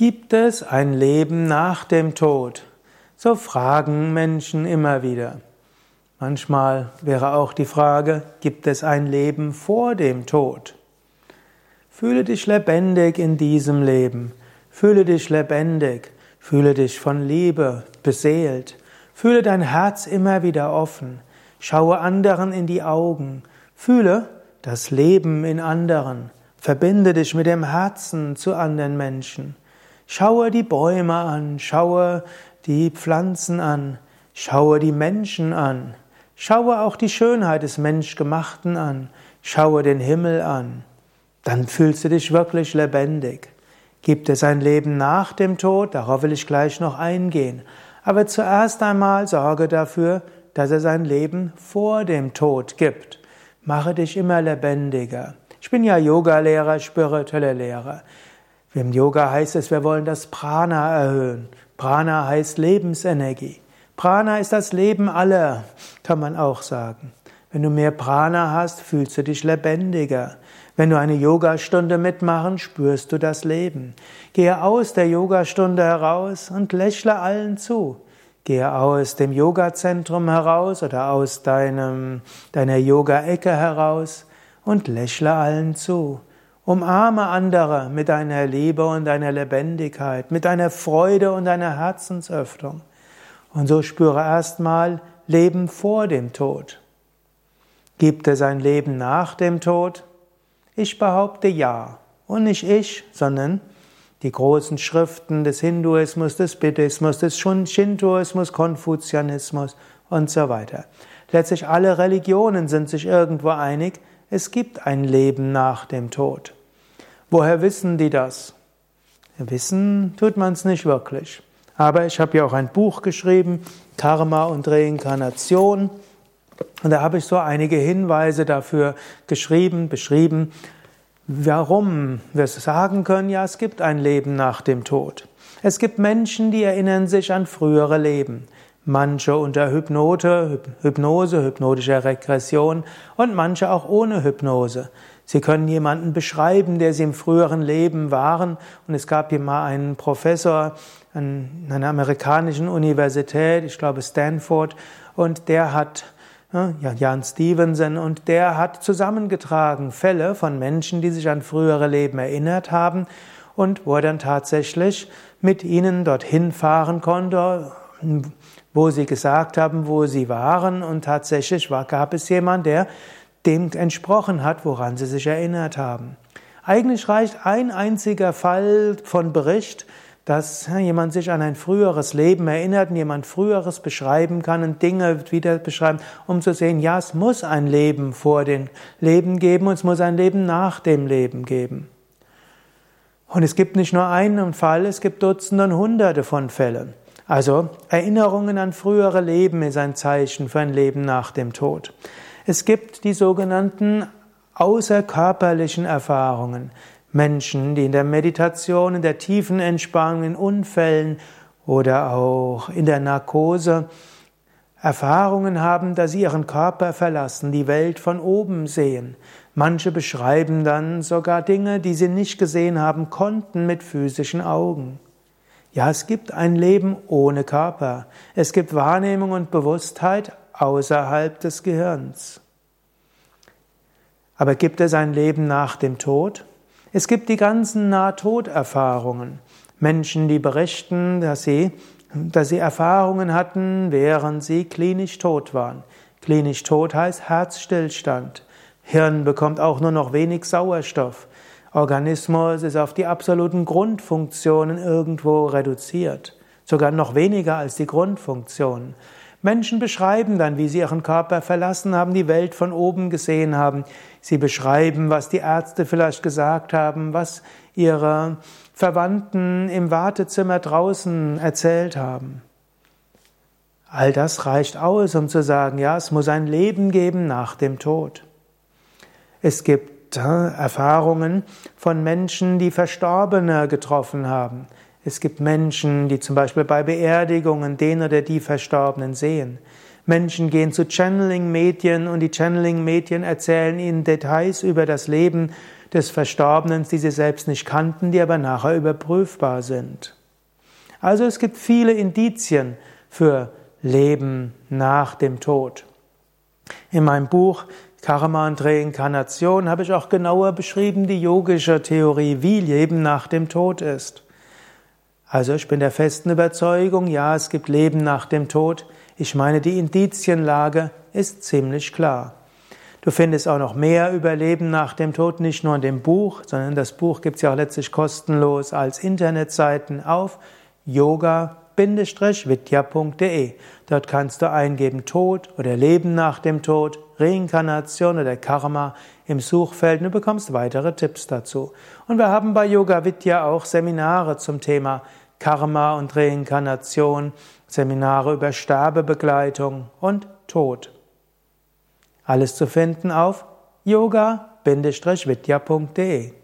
Gibt es ein Leben nach dem Tod? So fragen Menschen immer wieder. Manchmal wäre auch die Frage, gibt es ein Leben vor dem Tod? Fühle dich lebendig in diesem Leben. Fühle dich lebendig. Fühle dich von Liebe beseelt. Fühle dein Herz immer wieder offen. Schaue anderen in die Augen. Fühle das Leben in anderen. Verbinde dich mit dem Herzen zu anderen Menschen. Schaue die Bäume an, schaue die Pflanzen an, schaue die Menschen an, schaue auch die Schönheit des Menschgemachten an, schaue den Himmel an. Dann fühlst du dich wirklich lebendig. Gibt es ein Leben nach dem Tod? Darauf will ich gleich noch eingehen. Aber zuerst einmal sorge dafür, dass es ein Leben vor dem Tod gibt. Mache dich immer lebendiger. Ich bin ja Yoga-Lehrer, spirituelle Lehrer. Im Yoga heißt es, wir wollen das Prana erhöhen. Prana heißt Lebensenergie. Prana ist das Leben aller, kann man auch sagen. Wenn du mehr Prana hast, fühlst du dich lebendiger. Wenn du eine Yogastunde mitmachen, spürst du das Leben. Gehe aus der Yogastunde heraus und lächle allen zu. Gehe aus dem Yogazentrum heraus oder aus deinem, deiner Yoga-Ecke heraus und lächle allen zu. Umarme andere mit deiner Liebe und deiner Lebendigkeit, mit deiner Freude und deiner Herzensöffnung. Und so spüre erstmal Leben vor dem Tod. Gibt es ein Leben nach dem Tod? Ich behaupte ja. Und nicht ich, sondern die großen Schriften des Hinduismus, des Buddhismus, des Shintoismus, Konfuzianismus und so weiter. Letztlich alle Religionen sind sich irgendwo einig, es gibt ein Leben nach dem Tod. Woher wissen die das? Wissen tut man es nicht wirklich. Aber ich habe ja auch ein Buch geschrieben, Karma und Reinkarnation. Und da habe ich so einige Hinweise dafür geschrieben, beschrieben, warum wir sagen können, ja, es gibt ein Leben nach dem Tod. Es gibt Menschen, die erinnern sich an frühere Leben manche unter Hypnote, Hypnose, hypnotischer Regression und manche auch ohne Hypnose. Sie können jemanden beschreiben, der sie im früheren Leben waren. Und es gab hier mal einen Professor an einer amerikanischen Universität, ich glaube Stanford, und der hat, ja, Jan Stevenson, und der hat zusammengetragen Fälle von Menschen, die sich an frühere Leben erinnert haben und wo er dann tatsächlich mit ihnen dorthin fahren konnte wo sie gesagt haben, wo sie waren und tatsächlich war, gab es jemand, der dem entsprochen hat, woran sie sich erinnert haben. Eigentlich reicht ein einziger Fall von Bericht, dass jemand sich an ein früheres Leben erinnert und jemand früheres beschreiben kann und Dinge wieder beschreiben, um zu sehen, ja, es muss ein Leben vor dem Leben geben und es muss ein Leben nach dem Leben geben. Und es gibt nicht nur einen Fall, es gibt Dutzende und Hunderte von Fällen. Also Erinnerungen an frühere Leben ist ein Zeichen für ein Leben nach dem Tod. Es gibt die sogenannten außerkörperlichen Erfahrungen. Menschen, die in der Meditation, in der tiefen Entspannung, in Unfällen oder auch in der Narkose Erfahrungen haben, dass sie ihren Körper verlassen, die Welt von oben sehen. Manche beschreiben dann sogar Dinge, die sie nicht gesehen haben konnten mit physischen Augen. Ja, es gibt ein Leben ohne Körper. Es gibt Wahrnehmung und Bewusstheit außerhalb des Gehirns. Aber gibt es ein Leben nach dem Tod? Es gibt die ganzen Nahtoderfahrungen. Menschen, die berichten, dass sie, dass sie Erfahrungen hatten, während sie klinisch tot waren. Klinisch tot heißt Herzstillstand. Hirn bekommt auch nur noch wenig Sauerstoff. Organismus ist auf die absoluten Grundfunktionen irgendwo reduziert, sogar noch weniger als die Grundfunktionen. Menschen beschreiben dann, wie sie ihren Körper verlassen haben, die Welt von oben gesehen haben. Sie beschreiben, was die Ärzte vielleicht gesagt haben, was ihre Verwandten im Wartezimmer draußen erzählt haben. All das reicht aus, um zu sagen, ja, es muss ein Leben geben nach dem Tod. Es gibt Erfahrungen von Menschen, die Verstorbene getroffen haben. Es gibt Menschen, die zum Beispiel bei Beerdigungen den oder die Verstorbenen sehen. Menschen gehen zu Channeling-Medien und die Channeling-Medien erzählen ihnen Details über das Leben des Verstorbenen, die sie selbst nicht kannten, die aber nachher überprüfbar sind. Also es gibt viele Indizien für Leben nach dem Tod. In meinem Buch Karma und Reinkarnation habe ich auch genauer beschrieben die yogische Theorie, wie Leben nach dem Tod ist. Also ich bin der festen Überzeugung, ja, es gibt Leben nach dem Tod. Ich meine, die Indizienlage ist ziemlich klar. Du findest auch noch mehr über Leben nach dem Tod, nicht nur in dem Buch, sondern das Buch gibt es ja auch letztlich kostenlos als Internetseiten auf yoga-vidya.de. Dort kannst du eingeben Tod oder Leben nach dem Tod, Reinkarnation oder Karma im Suchfeld und du bekommst weitere Tipps dazu. Und wir haben bei Yoga Vidya auch Seminare zum Thema Karma und Reinkarnation, Seminare über Sterbebegleitung und Tod. Alles zu finden auf yoga-vidya.de